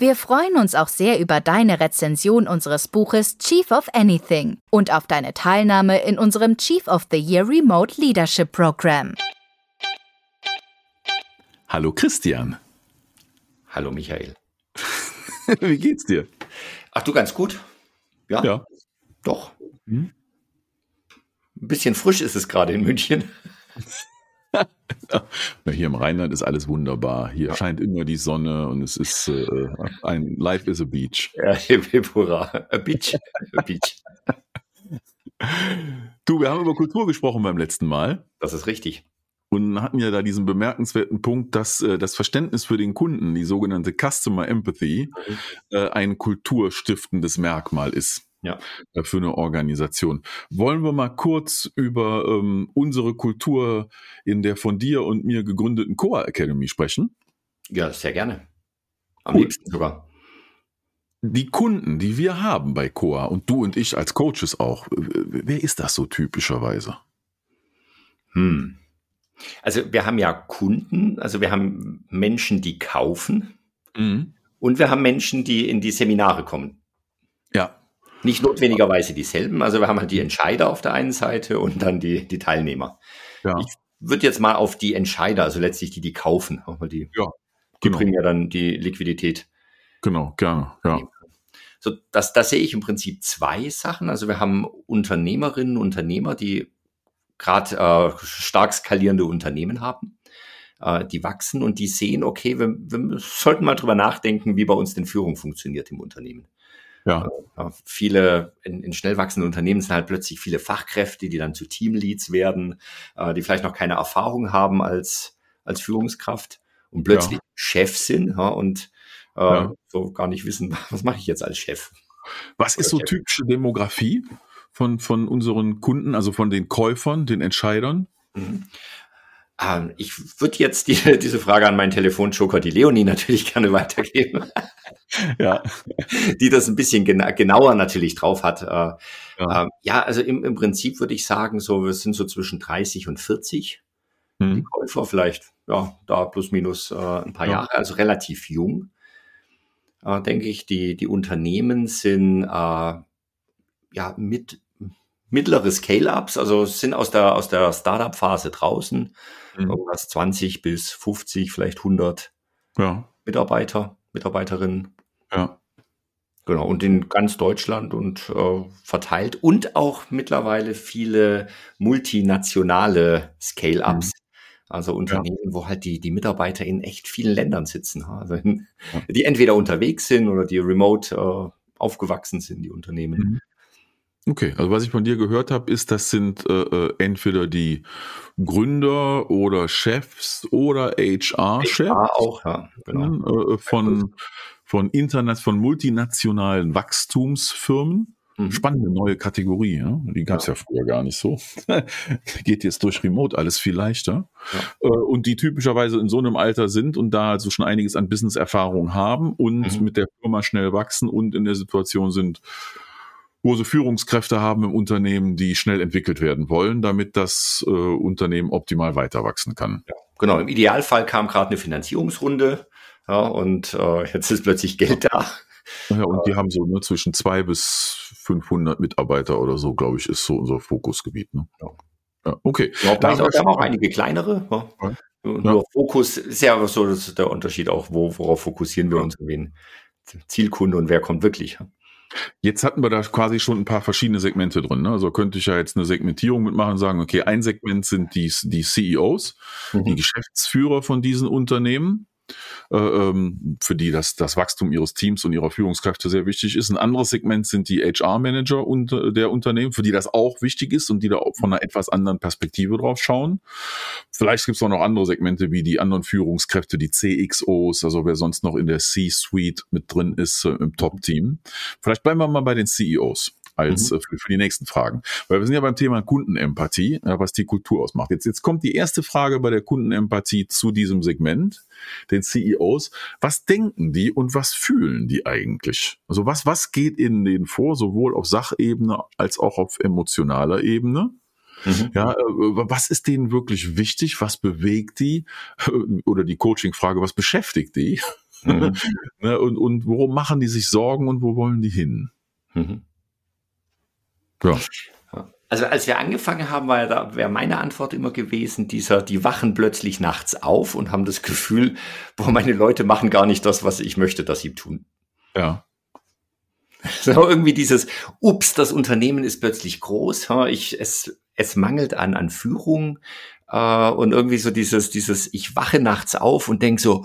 Wir freuen uns auch sehr über deine Rezension unseres Buches Chief of Anything und auf deine Teilnahme in unserem Chief of the Year Remote Leadership Program. Hallo Christian. Hallo Michael. Wie geht's dir? Ach du, ganz gut. Ja. Ja. Doch. Hm? Ein bisschen frisch ist es gerade in München. Hier im Rheinland ist alles wunderbar. Hier scheint immer die Sonne und es ist äh, ein Life is a beach. Ja, hurra. A beach. A beach. Du, wir haben über Kultur gesprochen beim letzten Mal. Das ist richtig. Und hatten ja da diesen bemerkenswerten Punkt, dass äh, das Verständnis für den Kunden, die sogenannte Customer Empathy, mhm. äh, ein kulturstiftendes Merkmal ist ja. Äh, für eine Organisation. Wollen wir mal kurz über ähm, unsere Kultur in der von dir und mir gegründeten Coa Academy sprechen? Ja, sehr gerne. Am cool. liebsten sogar. Die Kunden, die wir haben bei Coa und du und ich als Coaches auch, wer ist das so typischerweise? Hm. Also wir haben ja Kunden, also wir haben Menschen, die kaufen mhm. und wir haben Menschen, die in die Seminare kommen. Ja. Nicht notwendigerweise dieselben. Also wir haben halt die Entscheider auf der einen Seite und dann die, die Teilnehmer. Ja. Ich würde jetzt mal auf die Entscheider, also letztlich die, die kaufen, weil die, ja, die genau. bringen ja dann die Liquidität. Genau, gerne, ja. So, das, das sehe ich im Prinzip zwei Sachen. Also wir haben Unternehmerinnen, Unternehmer, die gerade äh, stark skalierende Unternehmen haben, äh, die wachsen und die sehen, okay, wir, wir sollten mal drüber nachdenken, wie bei uns denn Führung funktioniert im Unternehmen. Ja. Äh, viele in, in schnell wachsenden Unternehmen sind halt plötzlich viele Fachkräfte, die dann zu Teamleads werden, äh, die vielleicht noch keine Erfahrung haben als, als Führungskraft und plötzlich ja. Chef sind ja, und äh, ja. so gar nicht wissen, was mache ich jetzt als Chef. Was ist so typische Demografie von, von unseren Kunden, also von den Käufern, den Entscheidern? Mhm. Ähm, ich würde jetzt die, diese Frage an meinen Telefonjoker, die Leonie, natürlich gerne weitergeben. ja. Die das ein bisschen gena genauer natürlich drauf hat. Äh, ja. Ähm, ja, also im, im Prinzip würde ich sagen, so, wir sind so zwischen 30 und 40. Hm. Die Käufer vielleicht, ja, da plus minus äh, ein paar ja. Jahre, also relativ jung. Äh, denke ich, die, die Unternehmen sind äh, ja mit mittlere Scale-Ups, also sind aus der, aus der Startup-Phase draußen, mhm. irgendwas 20 bis 50, vielleicht 100 ja. Mitarbeiter, Mitarbeiterinnen. Ja. Genau, und in ganz Deutschland und äh, verteilt und auch mittlerweile viele multinationale Scale-Ups. Mhm. Also Unternehmen, ja. wo halt die, die Mitarbeiter in echt vielen Ländern sitzen. Also in, die entweder unterwegs sind oder die remote äh, aufgewachsen sind, die Unternehmen. Mhm. Okay, also was ich von dir gehört habe, ist, das sind äh, äh entweder die Gründer oder Chefs oder HR-Chefs. HR auch, ja, genau. Äh, von, von Internet, von multinationalen Wachstumsfirmen. Mhm. Spannende neue Kategorie, ja? die gab es ja. ja. früher gar nicht so. Geht jetzt durch Remote alles viel leichter. Ja. Äh, und die typischerweise in so einem Alter sind und da also schon einiges an Business-Erfahrung haben und mhm. mit der Firma schnell wachsen und in der Situation sind, sie Führungskräfte haben im Unternehmen, die schnell entwickelt werden wollen, damit das äh, Unternehmen optimal weiter wachsen kann. Ja, genau, im Idealfall kam gerade eine Finanzierungsrunde ja, und äh, jetzt ist plötzlich Geld da. Ja, und die haben so ne, zwischen zwei bis 500 Mitarbeiter oder so, glaube ich, ist so unser Fokusgebiet. Ne? Ja. ja okay. Ja, da haben wir auch einige kleinere. Ja. Nur Fokus ist ja so das ist der Unterschied auch, wo, worauf fokussieren wir uns, wen Zielkunde und wer kommt wirklich. Jetzt hatten wir da quasi schon ein paar verschiedene Segmente drin. Ne? Also könnte ich ja jetzt eine Segmentierung mitmachen und sagen, okay, ein Segment sind die, die CEOs, mhm. die Geschäftsführer von diesen Unternehmen für die das, das Wachstum ihres Teams und ihrer Führungskräfte sehr wichtig ist. Ein anderes Segment sind die HR-Manager der Unternehmen, für die das auch wichtig ist und die da von einer etwas anderen Perspektive drauf schauen. Vielleicht gibt es auch noch andere Segmente wie die anderen Führungskräfte, die CXOs, also wer sonst noch in der C-Suite mit drin ist äh, im Top-Team. Vielleicht bleiben wir mal bei den CEOs. Als mhm. Äh, für, für, die nächsten Fragen. Weil wir sind ja beim Thema Kundenempathie, was die Kultur ausmacht. Jetzt, jetzt kommt die erste Frage bei der Kundenempathie zu diesem Segment, den CEOs. Was denken die und was fühlen die eigentlich? Also was, was geht in denen vor, sowohl auf Sachebene als auch auf emotionaler Ebene? Mhm. Ja, äh, was ist denen wirklich wichtig? Was bewegt die? Oder die Coaching-Frage, was beschäftigt die? Mhm. Ne, und, und worum machen die sich Sorgen und wo wollen die hin? Mhm. Ja. Also als wir angefangen haben, war ja da, wäre meine Antwort immer gewesen, dieser, die wachen plötzlich nachts auf und haben das Gefühl, boah, meine Leute machen gar nicht das, was ich möchte, dass sie tun. Ja. So irgendwie dieses, ups, das Unternehmen ist plötzlich groß, ich, es, es mangelt an, an Führung äh, und irgendwie so dieses, dieses, ich wache nachts auf und denk so,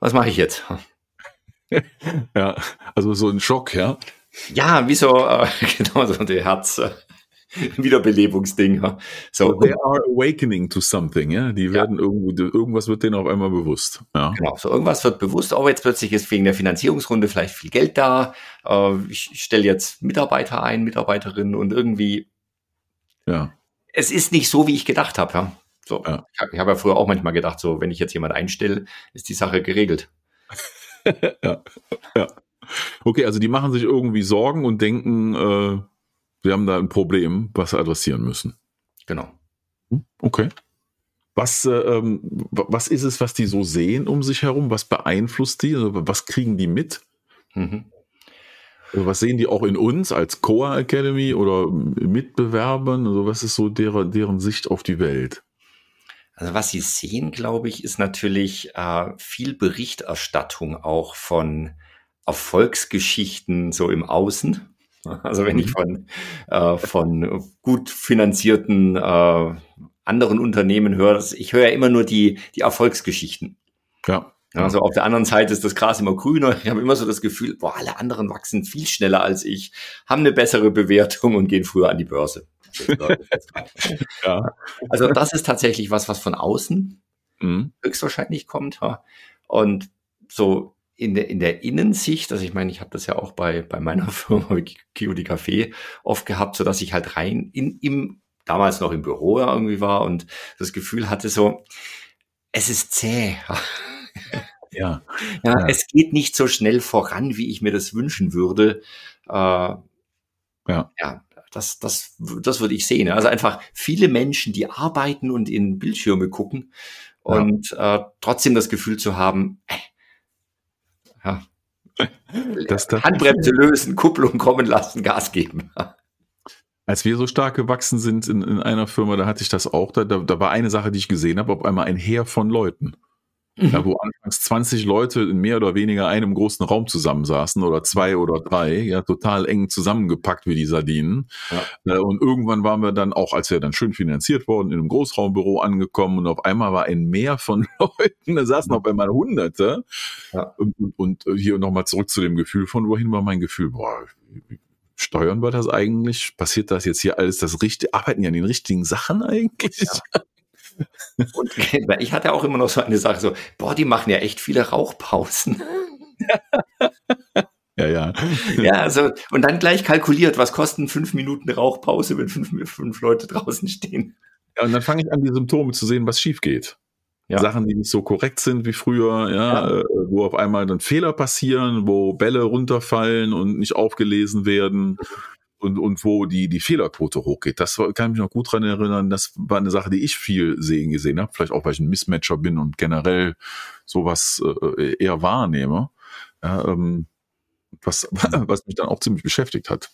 was mache ich jetzt? ja, also so ein Schock, ja. Ja, wie so, äh, genau so der Herz. Äh, Wiederbelebungsding. So, they are awakening to something, ja. Die werden ja. irgendwo, irgendwas wird denen auf einmal bewusst. Ja. Genau, so irgendwas wird bewusst. Oh, jetzt plötzlich ist wegen der Finanzierungsrunde vielleicht viel Geld da. Äh, ich, stelle jetzt Mitarbeiter ein, Mitarbeiterinnen und irgendwie. Ja. Es ist nicht so, wie ich gedacht habe. Ja. So, ja. ich habe hab ja früher auch manchmal gedacht, so, wenn ich jetzt jemand einstelle, ist die Sache geregelt. ja. ja. Okay, also die machen sich irgendwie Sorgen und denken, äh, wir haben da ein Problem, was wir adressieren müssen. Genau. Hm, okay. Was, äh, ähm, was ist es, was die so sehen um sich herum? Was beeinflusst die? Also, was kriegen die mit? Mhm. Also, was sehen die auch in uns als Coa Academy oder Mitbewerbern? Also was ist so deren, deren Sicht auf die Welt? Also was sie sehen, glaube ich, ist natürlich äh, viel Berichterstattung auch von Erfolgsgeschichten so im Außen. Also wenn ich mhm. von, äh, von gut finanzierten äh, anderen Unternehmen höre, ich höre ja immer nur die, die Erfolgsgeschichten. Ja. Also auf der anderen Seite ist das Gras immer grüner. Ich habe immer so das Gefühl, boah, alle anderen wachsen viel schneller als ich, haben eine bessere Bewertung und gehen früher an die Börse. ja. Also das ist tatsächlich was, was von außen mhm. höchstwahrscheinlich kommt. Und so in der, in der Innensicht, also ich meine, ich habe das ja auch bei, bei meiner Firma Kiodi Café oft gehabt, so dass ich halt rein in, im, damals noch im Büro irgendwie war und das Gefühl hatte so, es ist zäh. Ja. ja. Ja, es geht nicht so schnell voran, wie ich mir das wünschen würde. Äh, ja. Ja, das, das, das würde ich sehen. Also einfach viele Menschen, die arbeiten und in Bildschirme gucken und ja. äh, trotzdem das Gefühl zu haben, äh, ja. Das, das Handbremse lösen, Kupplung kommen lassen, Gas geben. Als wir so stark gewachsen sind in, in einer Firma, da hatte ich das auch. Da, da war eine Sache, die ich gesehen habe, auf einmal ein Heer von Leuten. Mhm. Ja, wo anfangs 20 Leute in mehr oder weniger einem großen Raum zusammensaßen oder zwei oder drei, ja, total eng zusammengepackt wie die Sardinen. Ja. Äh, und irgendwann waren wir dann auch, als wir dann schön finanziert wurden, in einem Großraumbüro angekommen und auf einmal war ein Meer von Leuten, da saßen auf einmal Hunderte. Ja. Und, und, und hier nochmal zurück zu dem Gefühl von, wohin war mein Gefühl? Boah, steuern wir das eigentlich? Passiert das jetzt hier alles das Richtige? Arbeiten ja an den richtigen Sachen eigentlich? Ja. Und ich hatte auch immer noch so eine Sache, so, boah, die machen ja echt viele Rauchpausen. Ja, ja. Ja, also, und dann gleich kalkuliert, was kosten fünf Minuten Rauchpause, wenn fünf, fünf Leute draußen stehen. Ja, und dann fange ich an, die Symptome zu sehen, was schief geht. Ja. Sachen, die nicht so korrekt sind wie früher, ja, ja, äh, wo auf einmal dann Fehler passieren, wo Bälle runterfallen und nicht aufgelesen werden und, und wo die, die Fehlerquote hochgeht. Das war, kann ich mich noch gut dran erinnern. Das war eine Sache, die ich viel sehen gesehen habe. Vielleicht auch, weil ich ein Mismatcher bin und generell sowas äh, eher wahrnehme. Ja, ähm, was, was mich dann auch ziemlich beschäftigt hat.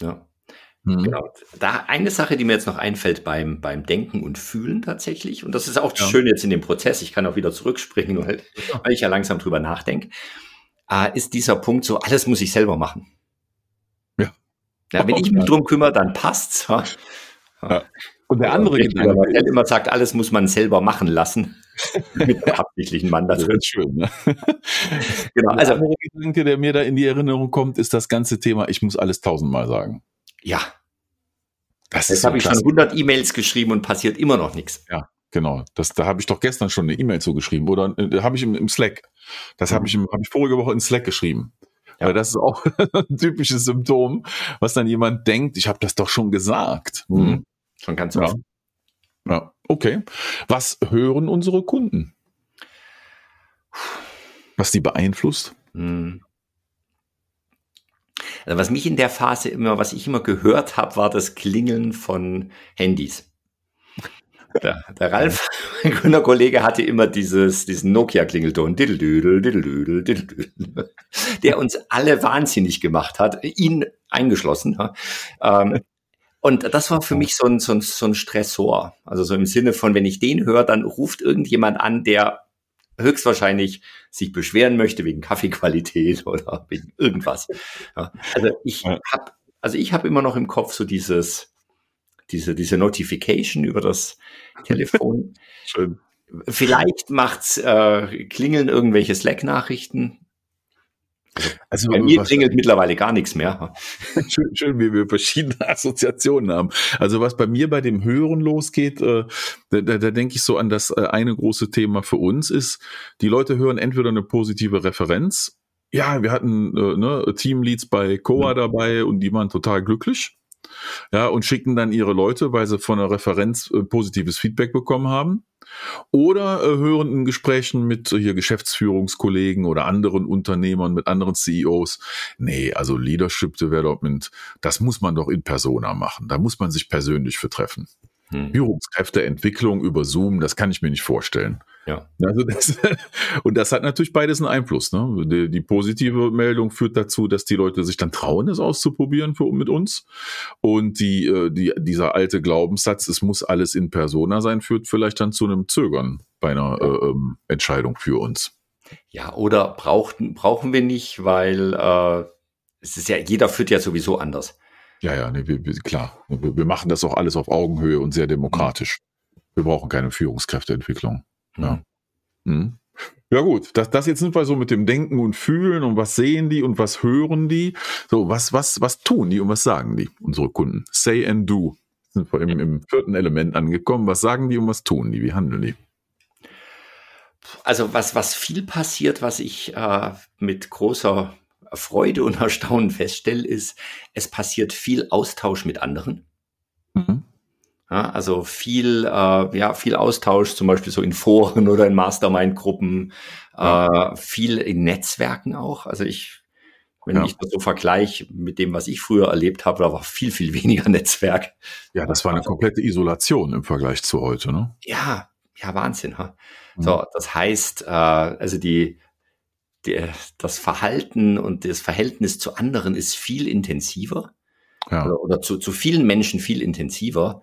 Ja. Mhm. Genau. Da eine Sache, die mir jetzt noch einfällt beim, beim Denken und Fühlen tatsächlich, und das ist auch ja. schön jetzt in dem Prozess, ich kann auch wieder zurückspringen, weil, weil ich ja langsam drüber nachdenke, äh, ist dieser Punkt so, alles muss ich selber machen. Ja, wenn ich mich drum kümmere, dann passt's. Ja. Ja. Und der andere Gedanke, der immer sagt, alles muss man selber machen lassen. Mit absichtlichen Mann das wird schön. Ne? genau. Also, der andere Gedanke, der mir da in die Erinnerung kommt, ist das ganze Thema, ich muss alles tausendmal sagen. Ja. Das Jetzt habe ich schon 100 E-Mails geschrieben und passiert immer noch nichts. Ja, genau. Das, da habe ich doch gestern schon eine E-Mail zugeschrieben oder äh, habe ich im, im, Slack. Das habe mhm. ich, hab ich vorige Woche in Slack geschrieben. Ja. Das ist auch ein typisches Symptom, was dann jemand denkt, ich habe das doch schon gesagt. Mhm. mhm. Schon ganz oft. Ja. ja, okay. Was hören unsere Kunden? Was die beeinflusst? Mhm. Also was mich in der Phase immer, was ich immer gehört habe, war das Klingeln von Handys. Der, der Ralf, mein grüner Kollege, hatte immer dieses, diesen Nokia-Klingelton, der uns alle wahnsinnig gemacht hat, ihn eingeschlossen. Ähm, und das war für mich so ein, so, ein, so ein Stressor. Also so im Sinne von, wenn ich den höre, dann ruft irgendjemand an, der höchstwahrscheinlich sich beschweren möchte wegen Kaffeequalität oder wegen irgendwas. Ja, also ich habe also ich habe immer noch im Kopf so dieses diese diese Notification über das Telefon. Schön. Vielleicht macht's äh, klingeln irgendwelche Slack-Nachrichten. Also bei mir klingelt mittlerweile gar nichts mehr. Schön, schön, wie wir verschiedene Assoziationen haben. Also was bei mir bei dem Hören losgeht, äh, da, da, da denke ich so an das äh, eine große Thema für uns ist, die Leute hören entweder eine positive Referenz. Ja, wir hatten äh, ne, Teamleads bei Coa mhm. dabei und die waren total glücklich. Ja, und schicken dann ihre Leute, weil sie von der Referenz äh, positives Feedback bekommen haben. Oder äh, hören in Gesprächen mit äh, hier Geschäftsführungskollegen oder anderen Unternehmern, mit anderen CEOs, nee, also Leadership Development, das muss man doch in Persona machen. Da muss man sich persönlich für treffen. Hm. Führungskräfteentwicklung über Zoom, das kann ich mir nicht vorstellen. Ja. Also das, und das hat natürlich beides einen Einfluss. Ne? Die, die, positive Meldung führt dazu, dass die Leute sich dann trauen, es auszuprobieren für, mit uns. Und die, äh, die, dieser alte Glaubenssatz, es muss alles in Persona sein, führt vielleicht dann zu einem Zögern bei einer äh, ähm, Entscheidung für uns. Ja, oder brauchten, brauchen wir nicht, weil äh, es ist ja, jeder führt ja sowieso anders. Ja, ja, nee, wir, wir, klar. Wir, wir, machen das auch alles auf Augenhöhe und sehr demokratisch. Wir brauchen keine Führungskräfteentwicklung. Ja. Mhm. Ja gut, das, das jetzt sind wir so mit dem Denken und Fühlen und was sehen die und was hören die. So, was, was, was tun die und was sagen die, unsere Kunden? Say and do. Sind wir im, im vierten Element angekommen. Was sagen die und was tun die? Wie handeln die? Also was, was viel passiert, was ich äh, mit großer Freude und Erstaunen feststelle, ist, es passiert viel Austausch mit anderen. Mhm. Ja, also viel, äh, ja, viel Austausch, zum Beispiel so in Foren oder in Mastermind-Gruppen, ja. äh, viel in Netzwerken auch. Also ich, wenn ja. ich das so vergleiche mit dem, was ich früher erlebt habe, da war viel, viel weniger Netzwerk. Ja, das war eine komplette Isolation im Vergleich zu heute, ne? Ja, ja, Wahnsinn. Ha? Mhm. So, das heißt, äh, also die, die, das Verhalten und das Verhältnis zu anderen ist viel intensiver ja. oder, oder zu, zu vielen Menschen viel intensiver.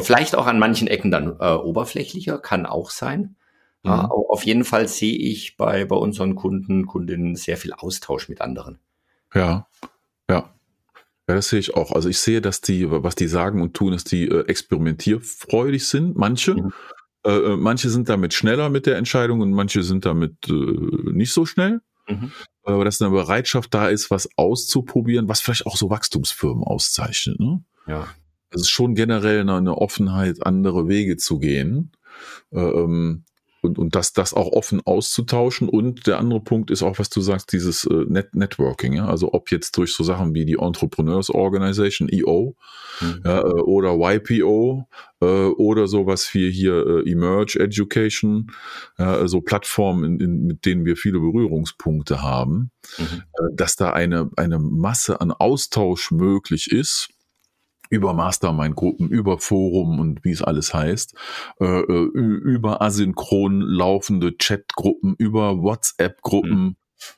Vielleicht auch an manchen Ecken dann äh, oberflächlicher, kann auch sein. Mhm. Ja, auf jeden Fall sehe ich bei, bei unseren Kunden, Kundinnen sehr viel Austausch mit anderen. Ja, ja. Ja, das sehe ich auch. Also ich sehe, dass die, was die sagen und tun, dass die äh, experimentierfreudig sind. Manche, mhm. äh, äh manche sind damit schneller mit der Entscheidung und manche sind damit äh, nicht so schnell. Mhm. Aber dass eine Bereitschaft da ist, was auszuprobieren, was vielleicht auch so Wachstumsfirmen auszeichnet. Ne? Ja es ist schon generell eine, Offenheit, andere Wege zu gehen. Ähm, und, und das, das auch offen auszutauschen. Und der andere Punkt ist auch, was du sagst, dieses äh, Net Networking. Ja? Also ob jetzt durch so Sachen wie die Entrepreneurs Organization, EO, mhm. ja, äh, oder YPO äh, oder sowas wie hier äh, Emerge Education, ja, also Plattformen, in, in, mit denen wir viele Berührungspunkte haben, mhm. Äh, dass da eine, eine Masse an Austausch möglich ist über Mastermind-Gruppen, über Forum und wie es alles heißt, äh, äh über asynchron laufende Chat-Gruppen, über WhatsApp-Gruppen, mhm.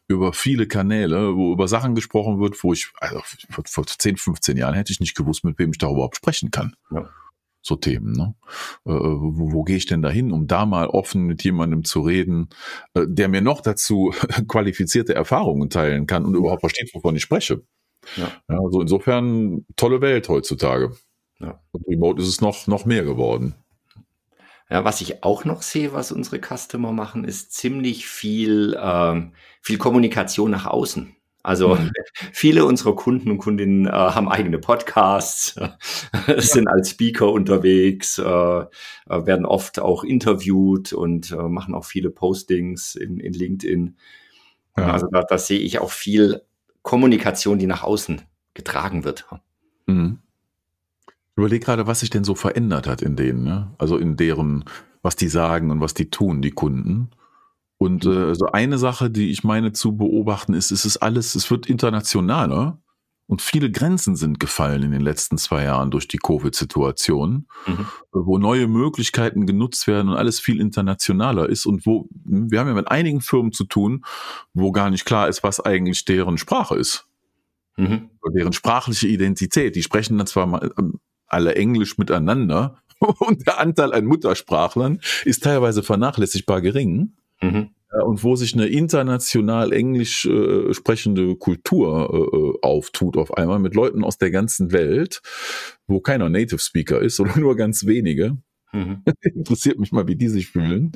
über viele Kanäle, wo über Sachen gesprochen wird, wo ich, also vor, vor 10, 15 Jahren hätte ich nicht gewusst, mit wem ich da überhaupt sprechen kann. Ja. So Themen, ne? Äh, wo, wo gehe ich denn dahin, um da mal offen mit jemandem zu reden, äh, der mir noch dazu qualifizierte Erfahrungen teilen kann und überhaupt versteht, wovon ich spreche. Ja. ja. Also insofern tolle Welt heutzutage. Ja. Und Remote ist es noch, noch mehr geworden. Ja, was ich auch noch sehe, was unsere Customer machen, ist ziemlich viel, ähm, viel Kommunikation nach außen. Also mhm. viele unserer Kunden und Kundinnen äh, haben eigene Podcasts, äh, sind als Speaker unterwegs, äh, äh, werden oft auch interviewt und äh, machen auch viele Postings in, in LinkedIn. Ja. Also da, da sehe ich auch viel Kommunikation, die nach außen getragen wird. Mhm. Ich überlege gerade, was sich denn so verändert hat in denen, ne? also in deren, was die sagen und was die tun, die Kunden. Und äh, so eine Sache, die ich meine zu beobachten, ist, es ist alles, es wird internationaler und viele Grenzen sind gefallen in den letzten zwei Jahren durch die Covid-Situation, mhm. wo neue Möglichkeiten genutzt werden und alles viel internationaler ist und wo, wir haben ja mit einigen Firmen zu tun, wo gar nicht klar ist, was eigentlich deren Sprache ist. Mhm. Deren sprachliche Identität. Die sprechen dann zwar mal ähm, alle Englisch miteinander und der Anteil an Muttersprachlern ist teilweise vernachlässigbar gering. Mhm. Und wo sich eine international englisch äh, sprechende Kultur äh, äh, auftut auf einmal mit Leuten aus der ganzen Welt, wo keiner Native Speaker ist oder nur ganz wenige. Mhm. Interessiert mich mal, wie die sich fühlen.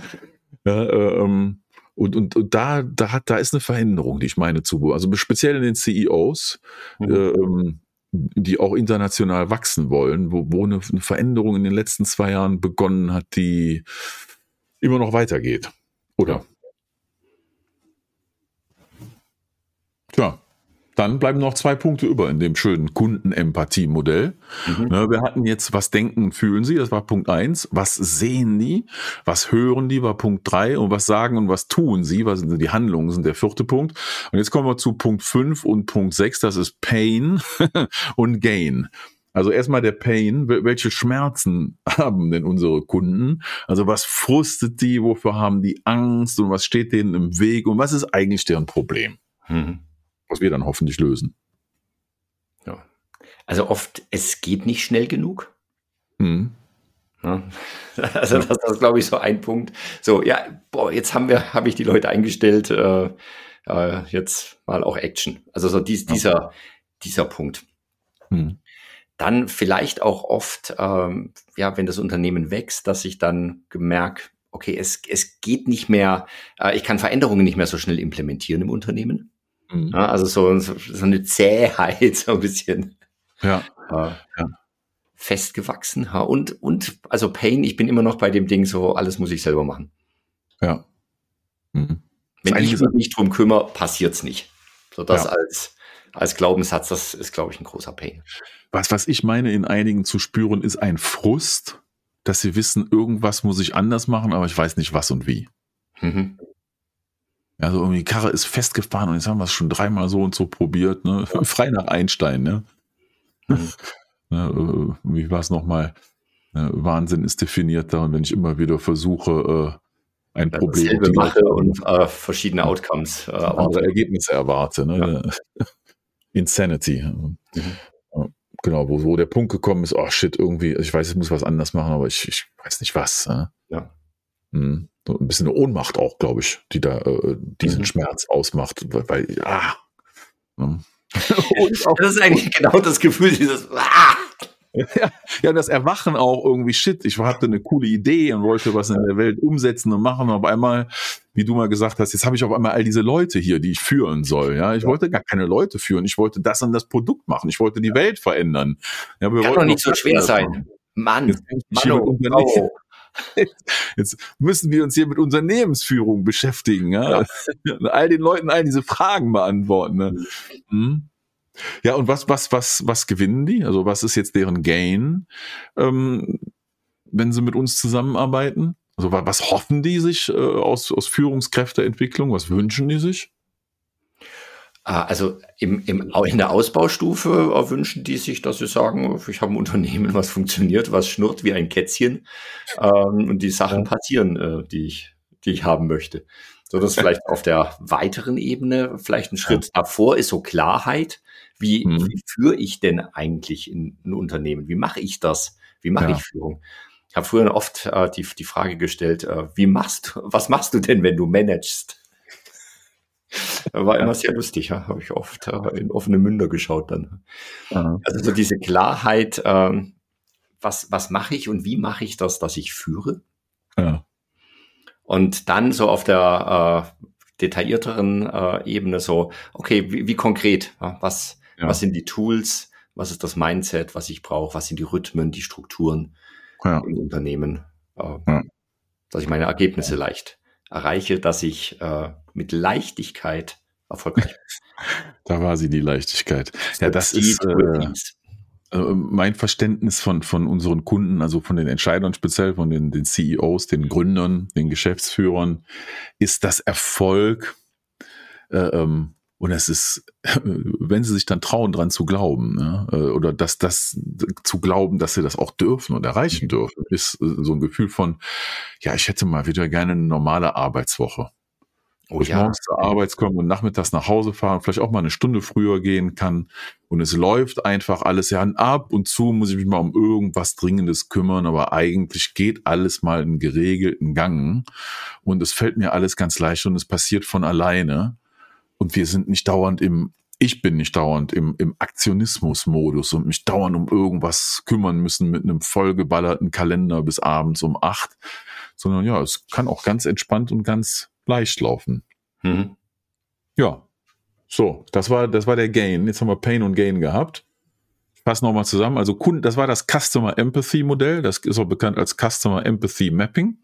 Ja, äh, ähm, und, und, und da, da hat, da ist eine Veränderung, die ich meine zu, also speziell in den CEOs, mhm. ähm, die auch international wachsen wollen, wo, wo eine, eine Veränderung in den letzten zwei Jahren begonnen hat, die immer noch weitergeht. Oder? Tja, dann bleiben noch zwei Punkte über in dem schönen Kundenempathie-Modell. Mhm. Ne, wir hatten jetzt, was denken und fühlen sie, das war Punkt eins. Was sehen die? Was hören die, war Punkt drei. Und was sagen und was tun sie, was sind die Handlungen, sind der vierte Punkt. Und jetzt kommen wir zu Punkt fünf und Punkt sechs. das ist Pain und Gain. Also erstmal der Pain, welche Schmerzen haben denn unsere Kunden? Also was frustet die, wofür haben die Angst und was steht denen im Weg und was ist eigentlich deren Problem? Mhm. Was wir dann hoffentlich lösen. Ja. Also oft, es geht nicht schnell genug. Mhm. Ja. Also das, das ist, glaube ich, so ein Punkt. So, ja, boah, jetzt haben wir, habe ich die Leute eingestellt, äh, äh, jetzt mal auch Action. Also so dies, dieser, dieser Punkt. Mhm dann vielleicht auch oft, ähm, ja, wenn das Unternehmen wächst, dass ich dann gemerkt, okay, es, es geht nicht mehr, äh, ich kann Veränderungen nicht mehr so schnell implementieren im Unternehmen. Mhm. Ja, also so, so eine Zähheit, so ein bisschen. Ja. Äh, ja. Festgewachsen. Ja, und, und, also Pain, ich bin immer noch bei dem Ding so, alles muss ich selber machen. Ja. Mhm. Wenn ich mich nicht drum kümmere, passiert's nicht. So das ja. als, als Glaubenssatz, das ist, glaube ich, ein großer Pain. Was, was ich meine, in einigen zu spüren, ist ein Frust, dass sie wissen, irgendwas muss ich anders machen, aber ich weiß nicht was und wie. Mhm. Also irgendwie die Karre ist festgefahren und jetzt haben wir es schon dreimal so und so probiert, ne? Frei nach Einstein, ne? Mhm. ne äh, wie war es nochmal? Ne, Wahnsinn ist definierter und wenn ich immer wieder versuche, äh, ein ja, Problem mache und äh, verschiedene Outcomes äh, andere Ergebnisse erwarte. Ne? Ja. Insanity. Mhm genau, wo, wo der Punkt gekommen ist, oh shit, irgendwie, ich weiß, ich muss was anders machen, aber ich, ich weiß nicht was. Äh. Ja. Hm. Ein bisschen eine Ohnmacht auch, glaube ich, die da äh, diesen mhm. Schmerz ausmacht, weil, ah. Ne? das ist eigentlich genau das Gefühl, dieses ah. Ja, ja, das Erwachen auch irgendwie, shit, ich hatte eine coole Idee und wollte was in der Welt umsetzen und machen. Und auf einmal, wie du mal gesagt hast, jetzt habe ich auf einmal all diese Leute hier, die ich führen soll. Ja, ich ja. wollte gar keine Leute führen. Ich wollte das und das Produkt machen. Ich wollte die. Welt verändern. Ja, wir Kann doch nicht so schwer sein. Mann, Mann oh, Jetzt müssen wir uns hier mit Unternehmensführung beschäftigen, ja? ja. all den Leuten all diese Fragen beantworten. Ne? Mhm. Ja, und was, was, was, was gewinnen die? Also was ist jetzt deren Gain, ähm, wenn sie mit uns zusammenarbeiten? Also was hoffen die sich äh, aus, aus Führungskräfteentwicklung? Was wünschen die sich? Ah, also im, im, in der Ausbaustufe wünschen die sich, dass sie sagen, ich habe ein Unternehmen, was funktioniert, was schnurrt wie ein Kätzchen ähm, und die Sachen passieren, äh, die, ich, die ich haben möchte. So, das vielleicht auf der weiteren Ebene, vielleicht ein Schritt ja. davor ist so Klarheit. Wie, mhm. wie führe ich denn eigentlich in ein Unternehmen? Wie mache ich das? Wie mache ja. ich Führung? Ich habe früher oft äh, die, die Frage gestellt, äh, wie machst du, was machst du denn, wenn du managst? War immer sehr lustig, ja? habe ich oft äh, in offene Münder geschaut dann. Mhm. Also so diese Klarheit, äh, was, was mache ich und wie mache ich das, dass ich führe? Ja. Und dann so auf der äh, detaillierteren äh, Ebene so, okay, wie, wie konkret, ja, was, ja. Was sind die Tools? Was ist das Mindset, was ich brauche? Was sind die Rhythmen, die Strukturen ja. im Unternehmen? Äh. Dass ich meine Ergebnisse leicht erreiche, dass ich äh, mit Leichtigkeit erfolgreich. da war sie die Leichtigkeit. Ja, das ist äh, äh, mein Verständnis von, von unseren Kunden, also von den Entscheidern speziell, von den, den CEOs, den Gründern, den Geschäftsführern, ist das Erfolg äh, ähm, und es ist, wenn sie sich dann trauen, dran zu glauben, ne? Äh, oder dass das zu glauben, dass sie das auch dürfen und erreichen mhm. dürfen, ist äh, so ein Gefühl von, ja, ich hätte mal wieder gerne eine normale Arbeitswoche. Wo ich ja. morgens zur Arbeit komme und nachmittags nach Hause fahren, vielleicht auch mal eine Stunde früher gehen kann. Und es läuft einfach alles ja ab und zu muss ich mich mal um irgendwas Dringendes kümmern, aber eigentlich geht alles mal in geregelten Gang. Und es fällt mir alles ganz leicht und es passiert von alleine und wir sind nicht dauernd im, ich bin nicht dauernd im, im Aktionismus-Modus und mich dauernd um irgendwas kümmern müssen mit einem vollgeballerten Kalender bis abends um acht, sondern ja, es kann auch ganz entspannt und ganz leicht laufen. Mhm. Ja, so, das war, das war der Gain. Jetzt haben wir Pain und Gain gehabt. Ich fasse nochmal zusammen. Also Kunden, das war das Customer Empathy Modell. Das ist auch bekannt als Customer Empathy Mapping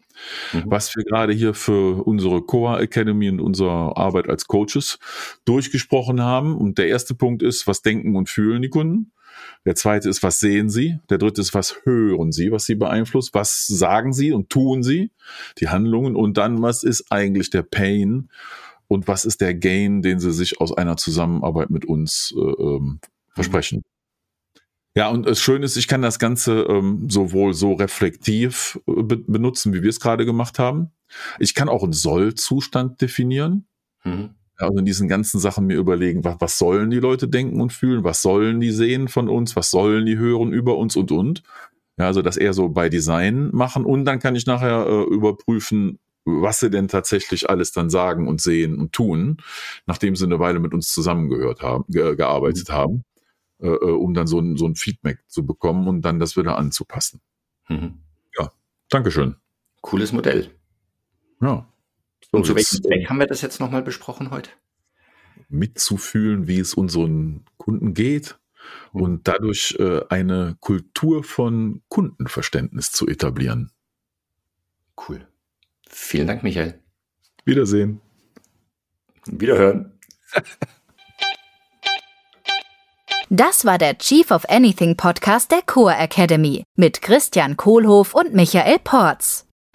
mhm. was wir gerade hier für unsere Coa Academy und unsere Arbeit als Coaches durchgesprochen haben. Und der erste Punkt ist, was denken und fühlen die Kunden? Der zweite ist, was sehen sie? Der dritte ist, was hören sie, was sie beeinflusst? Was sagen sie und tun sie? Die Handlungen. Und dann, was ist eigentlich der Pain? Und was ist der Gain, den sie sich aus einer Zusammenarbeit mit uns äh, ähm, versprechen? Ja, und das Schöne ist, ich kann das Ganze ähm, sowohl so reflektiv äh, be benutzen, wie wir es gerade gemacht haben. Ich kann auch einen Soll-Zustand definieren. Mhm. Also in diesen ganzen Sachen mir überlegen, was, was sollen die Leute denken und fühlen, was sollen die sehen von uns, was sollen die hören über uns und und. Ja, also das eher so bei Design machen und dann kann ich nachher äh, überprüfen, was sie denn tatsächlich alles dann sagen und sehen und tun, nachdem sie eine Weile mit uns zusammengehört haben, ge gearbeitet mhm. haben. Äh, äh, um dann so ein, so ein Feedback zu bekommen und dann das wieder anzupassen. Mhm. Ja, Dankeschön. Cooles Modell. Ja. So, und zu welchem Zweck haben wir das jetzt nochmal besprochen heute? Mitzufühlen, wie es unseren Kunden geht mhm. und dadurch äh, eine Kultur von Kundenverständnis zu etablieren. Cool. Vielen Dank, Michael. Wiedersehen. Wiederhören. Das war der Chief of Anything Podcast der Core Academy mit Christian Kohlhoff und Michael Porz.